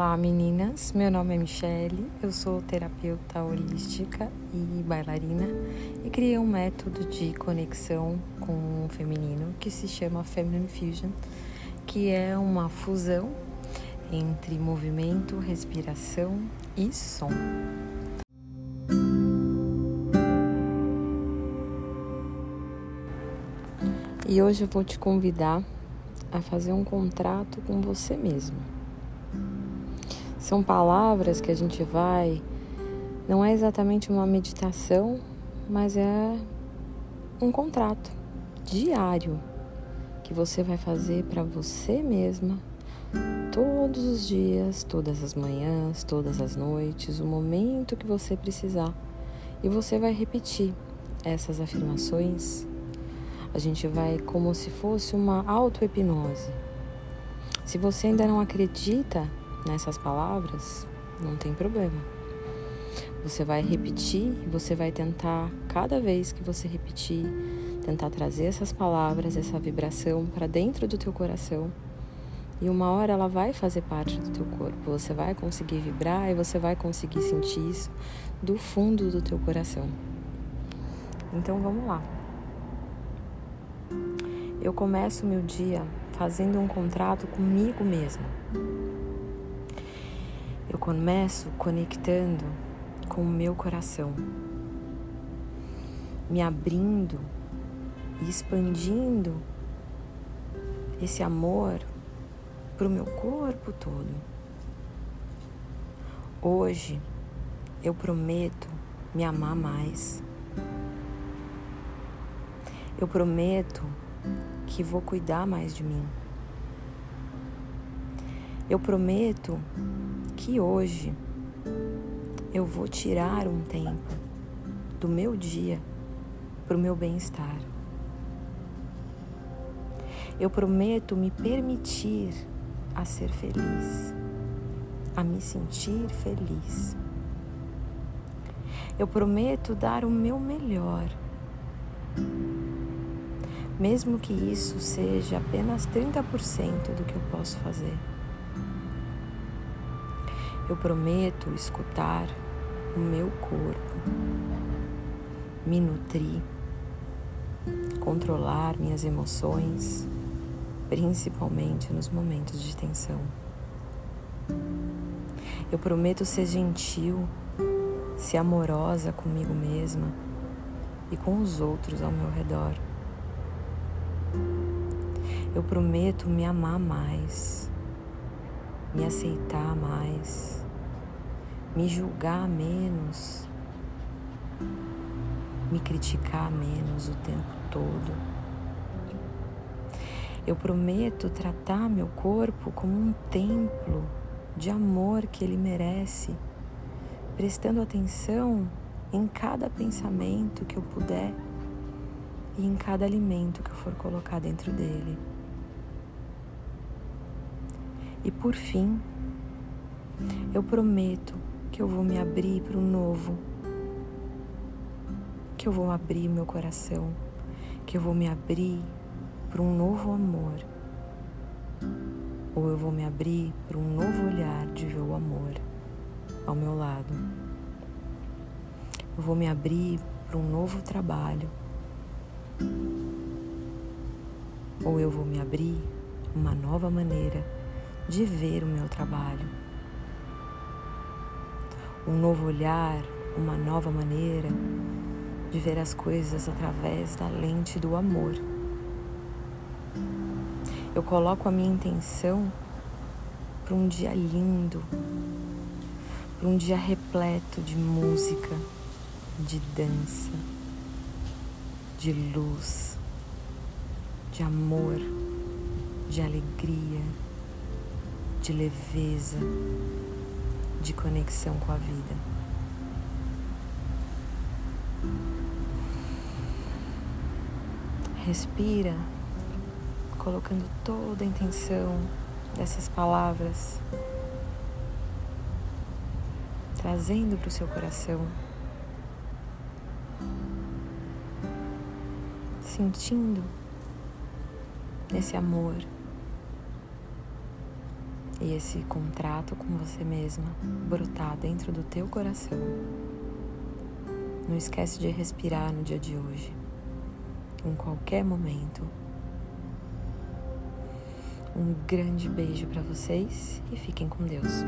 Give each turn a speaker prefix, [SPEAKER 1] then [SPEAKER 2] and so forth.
[SPEAKER 1] Olá meninas, meu nome é Michele, eu sou terapeuta holística e bailarina e criei um método de conexão com o feminino que se chama Feminine Fusion, que é uma fusão entre movimento, respiração e som. E hoje eu vou te convidar a fazer um contrato com você mesmo. São palavras que a gente vai, não é exatamente uma meditação, mas é um contrato diário que você vai fazer para você mesma todos os dias, todas as manhãs, todas as noites, o momento que você precisar. E você vai repetir essas afirmações a gente vai como se fosse uma auto-hipnose. Se você ainda não acredita nessas palavras, não tem problema. Você vai repetir você vai tentar, cada vez que você repetir, tentar trazer essas palavras, essa vibração para dentro do teu coração. E uma hora ela vai fazer parte do teu corpo. Você vai conseguir vibrar e você vai conseguir sentir isso do fundo do teu coração. Então vamos lá. Eu começo meu dia fazendo um contrato comigo mesma. Começo conectando com o meu coração, me abrindo e expandindo esse amor para o meu corpo todo. Hoje eu prometo me amar mais. Eu prometo que vou cuidar mais de mim. Eu prometo que hoje eu vou tirar um tempo do meu dia para o meu bem-estar. Eu prometo me permitir a ser feliz, a me sentir feliz. Eu prometo dar o meu melhor mesmo que isso seja apenas 30% do que eu posso fazer. Eu prometo escutar o meu corpo, me nutrir, controlar minhas emoções, principalmente nos momentos de tensão. Eu prometo ser gentil, ser amorosa comigo mesma e com os outros ao meu redor. Eu prometo me amar mais, me aceitar mais, me julgar menos, me criticar menos o tempo todo. Eu prometo tratar meu corpo como um templo de amor que ele merece, prestando atenção em cada pensamento que eu puder e em cada alimento que eu for colocar dentro dele. E por fim, eu prometo que eu vou me abrir para o novo, que eu vou abrir meu coração, que eu vou me abrir para um novo amor, ou eu vou me abrir para um novo olhar de ver o amor ao meu lado. Eu vou me abrir para um novo trabalho, ou eu vou me abrir uma nova maneira de ver o meu trabalho. Um novo olhar, uma nova maneira de ver as coisas através da lente do amor. Eu coloco a minha intenção para um dia lindo, para um dia repleto de música, de dança, de luz, de amor, de alegria de leveza, de conexão com a vida. Respira, colocando toda a intenção dessas palavras, trazendo para o seu coração, sentindo esse amor e esse contrato com você mesma brotar dentro do teu coração. Não esquece de respirar no dia de hoje, em qualquer momento. Um grande beijo para vocês e fiquem com Deus.